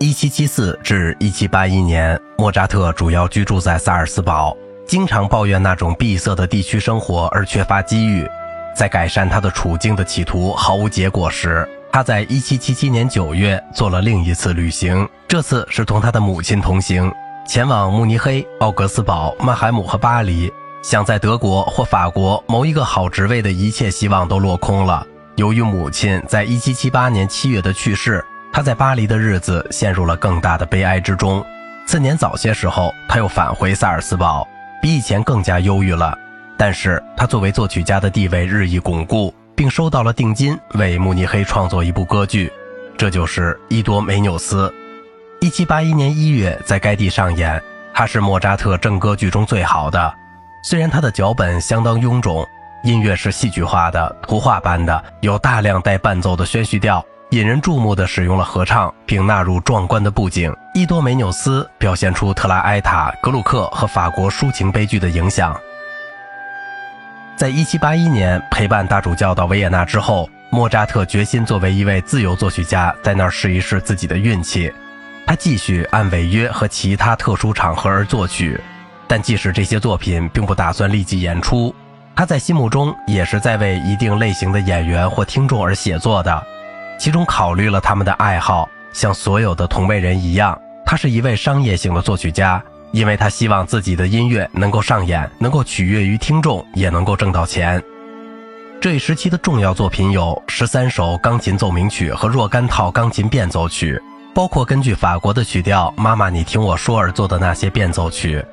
一七七四至一七八一年，莫扎特主要居住在萨尔斯堡，经常抱怨那种闭塞的地区生活而缺乏机遇。在改善他的处境的企图毫无结果时，他在一七七七年九月做了另一次旅行，这次是同他的母亲同行，前往慕尼黑、奥格斯堡、曼海姆和巴黎，想在德国或法国谋一个好职位的一切希望都落空了。由于母亲在一七七八年七月的去世。他在巴黎的日子陷入了更大的悲哀之中。次年早些时候，他又返回萨尔斯堡，比以前更加忧郁了。但是他作为作曲家的地位日益巩固，并收到了定金，为慕尼黑创作一部歌剧，这就是《伊多梅纽斯》。1781年1月在该地上演，它是莫扎特正歌剧中最好的。虽然他的脚本相当臃肿，音乐是戏剧化的、图画般的，有大量带伴奏的宣叙调。引人注目的使用了合唱，并纳入壮观的布景。伊多梅纽斯表现出特拉埃塔、格鲁克和法国抒情悲剧的影响。在1781年陪伴大主教到维也纳之后，莫扎特决心作为一位自由作曲家，在那儿试一试自己的运气。他继续按违约和其他特殊场合而作曲，但即使这些作品并不打算立即演出，他在心目中也是在为一定类型的演员或听众而写作的。其中考虑了他们的爱好，像所有的同辈人一样，他是一位商业性的作曲家，因为他希望自己的音乐能够上演，能够取悦于听众，也能够挣到钱。这一时期的重要作品有十三首钢琴奏鸣曲和若干套钢琴变奏曲，包括根据法国的曲调《妈妈，你听我说》而做的那些变奏曲。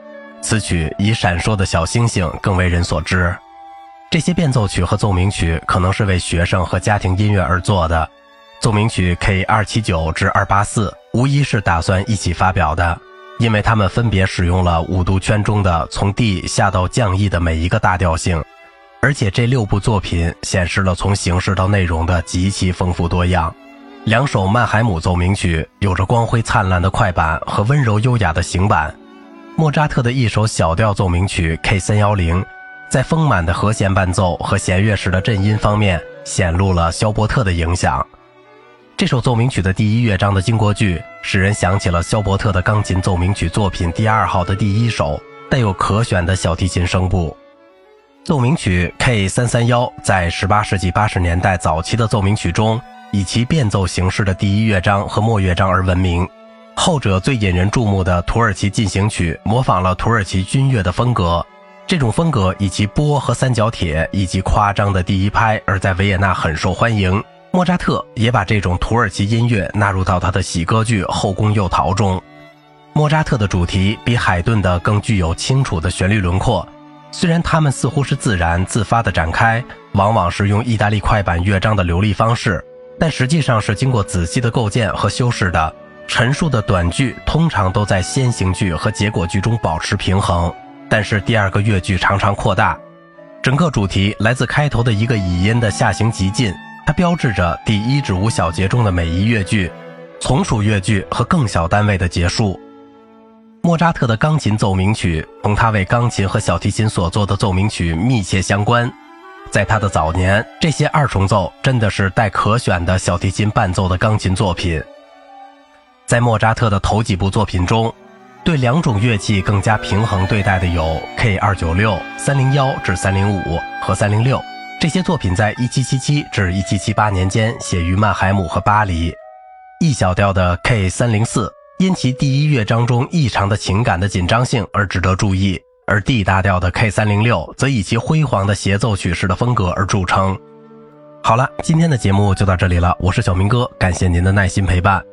此曲以闪烁的小星星更为人所知。这些变奏曲和奏鸣曲可能是为学生和家庭音乐而做的。奏鸣曲 K 二七九至二八四无疑是打算一起发表的，因为他们分别使用了五度圈中的从 D 下到降 E 的每一个大调性，而且这六部作品显示了从形式到内容的极其丰富多样。两首曼海姆奏鸣曲有着光辉灿烂的快板和温柔优雅的行板，莫扎特的一首小调奏鸣曲 K 三幺零，在丰满的和弦伴奏和弦乐时的震音方面显露了肖伯特的影响。这首奏鸣曲的第一乐章的经过句，使人想起了肖伯特的钢琴奏鸣曲作品第二号的第一首，带有可选的小提琴声部。奏鸣曲 K 三三幺在18世纪80年代早期的奏鸣曲中，以其变奏形式的第一乐章和末乐章而闻名。后者最引人注目的土耳其进行曲，模仿了土耳其军乐的风格。这种风格以其波和三角铁以及夸张的第一拍，而在维也纳很受欢迎。莫扎特也把这种土耳其音乐纳入到他的喜歌剧《后宫诱逃》中。莫扎特的主题比海顿的更具有清楚的旋律轮廓，虽然它们似乎是自然自发的展开，往往是用意大利快板乐章的流利方式，但实际上是经过仔细的构建和修饰的。陈述的短句通常都在先行句和结果句中保持平衡，但是第二个乐句常常扩大。整个主题来自开头的一个倚音的下行急进。它标志着第一至五小节中的每一乐句，从属乐句和更小单位的结束。莫扎特的钢琴奏鸣曲同他为钢琴和小提琴所做的奏鸣曲密切相关。在他的早年，这些二重奏真的是带可选的小提琴伴奏的钢琴作品。在莫扎特的头几部作品中，对两种乐器更加平衡对待的有 K 二九六、三零幺至三零五和三零六。这些作品在1777至1778年间写于曼海姆和巴黎。E 小调的 K 三零四因其第一乐章中异常的情感的紧张性而值得注意，而 D 大调的 K 三零六则以其辉煌的协奏曲式的风格而著称。好了，今天的节目就到这里了，我是小明哥，感谢您的耐心陪伴。